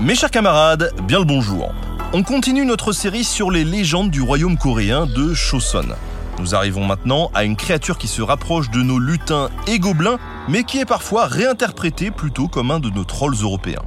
Mes chers camarades, bien le bonjour. On continue notre série sur les légendes du royaume coréen de Choson. Nous arrivons maintenant à une créature qui se rapproche de nos lutins et gobelins, mais qui est parfois réinterprétée plutôt comme un de nos trolls européens.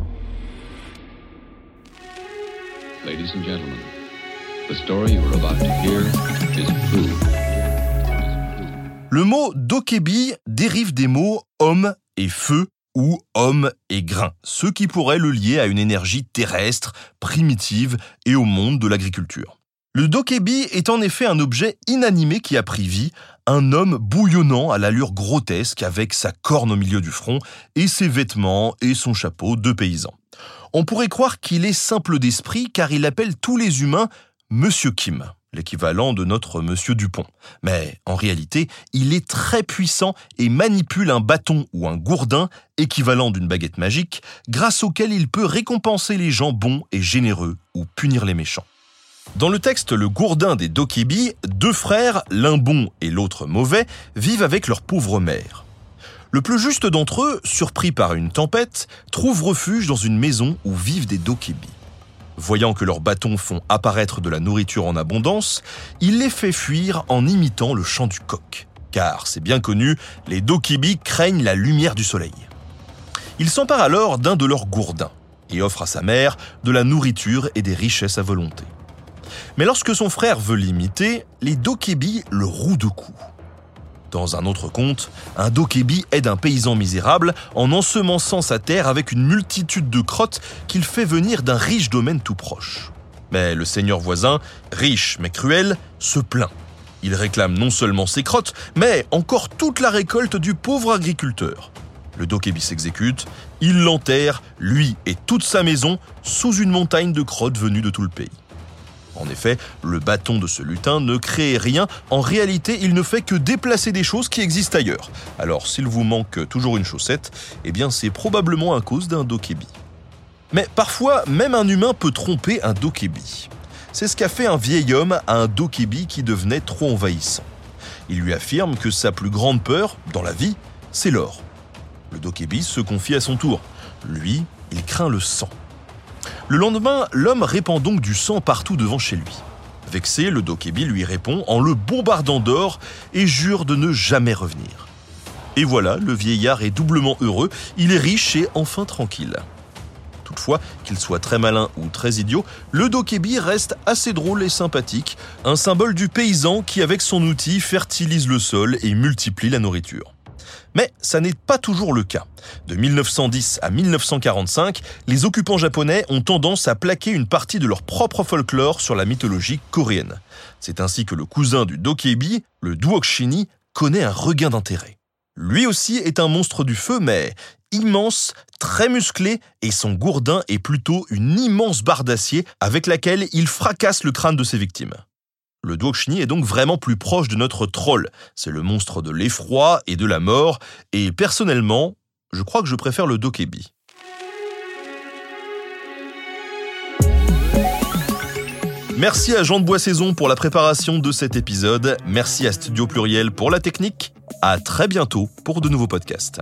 Le mot dokebi dérive des mots homme et feu ou homme et grain, ce qui pourrait le lier à une énergie terrestre, primitive et au monde de l'agriculture. Le dokebi est en effet un objet inanimé qui a pris vie, un homme bouillonnant à l'allure grotesque avec sa corne au milieu du front et ses vêtements et son chapeau de paysan. On pourrait croire qu'il est simple d'esprit car il appelle tous les humains Monsieur Kim l'équivalent de notre Monsieur Dupont. Mais en réalité, il est très puissant et manipule un bâton ou un gourdin, équivalent d'une baguette magique, grâce auquel il peut récompenser les gens bons et généreux ou punir les méchants. Dans le texte Le Gourdin des Dokebi, deux frères, l'un bon et l'autre mauvais, vivent avec leur pauvre mère. Le plus juste d'entre eux, surpris par une tempête, trouve refuge dans une maison où vivent des Dokebi. Voyant que leurs bâtons font apparaître de la nourriture en abondance, il les fait fuir en imitant le chant du coq. Car, c'est bien connu, les Dokibi craignent la lumière du soleil. Il s'empare alors d'un de leurs gourdins et offre à sa mère de la nourriture et des richesses à volonté. Mais lorsque son frère veut l'imiter, les Dokebi le rouent de coups. Dans un autre conte, un dokebi aide un paysan misérable en ensemençant sa terre avec une multitude de crottes qu'il fait venir d'un riche domaine tout proche. Mais le seigneur voisin, riche mais cruel, se plaint. Il réclame non seulement ses crottes, mais encore toute la récolte du pauvre agriculteur. Le dokebi s'exécute, il l'enterre, lui et toute sa maison, sous une montagne de crottes venues de tout le pays. En effet, le bâton de ce lutin ne crée rien, en réalité il ne fait que déplacer des choses qui existent ailleurs. Alors s'il vous manque toujours une chaussette, eh bien c'est probablement à cause d'un dokebi. Mais parfois, même un humain peut tromper un dokebi. C'est ce qu'a fait un vieil homme à un dokebi qui devenait trop envahissant. Il lui affirme que sa plus grande peur, dans la vie, c'est l'or. Le dokebi se confie à son tour. Lui, il craint le sang. Le lendemain, l'homme répand donc du sang partout devant chez lui. Vexé, le Dokebi lui répond en le bombardant d'or et jure de ne jamais revenir. Et voilà, le vieillard est doublement heureux, il est riche et enfin tranquille. Toutefois, qu'il soit très malin ou très idiot, le Dokebi reste assez drôle et sympathique, un symbole du paysan qui avec son outil fertilise le sol et multiplie la nourriture. Mais ça n'est pas toujours le cas. De 1910 à 1945, les occupants japonais ont tendance à plaquer une partie de leur propre folklore sur la mythologie coréenne. C'est ainsi que le cousin du Dokebi, le Duokshini, connaît un regain d'intérêt. Lui aussi est un monstre du feu, mais immense, très musclé, et son gourdin est plutôt une immense barre d'acier avec laquelle il fracasse le crâne de ses victimes. Le Duokshini est donc vraiment plus proche de notre troll. C'est le monstre de l'effroi et de la mort, et personnellement, je crois que je préfère le Dokebi. Merci à Jean de Boissaison pour la préparation de cet épisode. Merci à Studio Pluriel pour la technique. À très bientôt pour de nouveaux podcasts.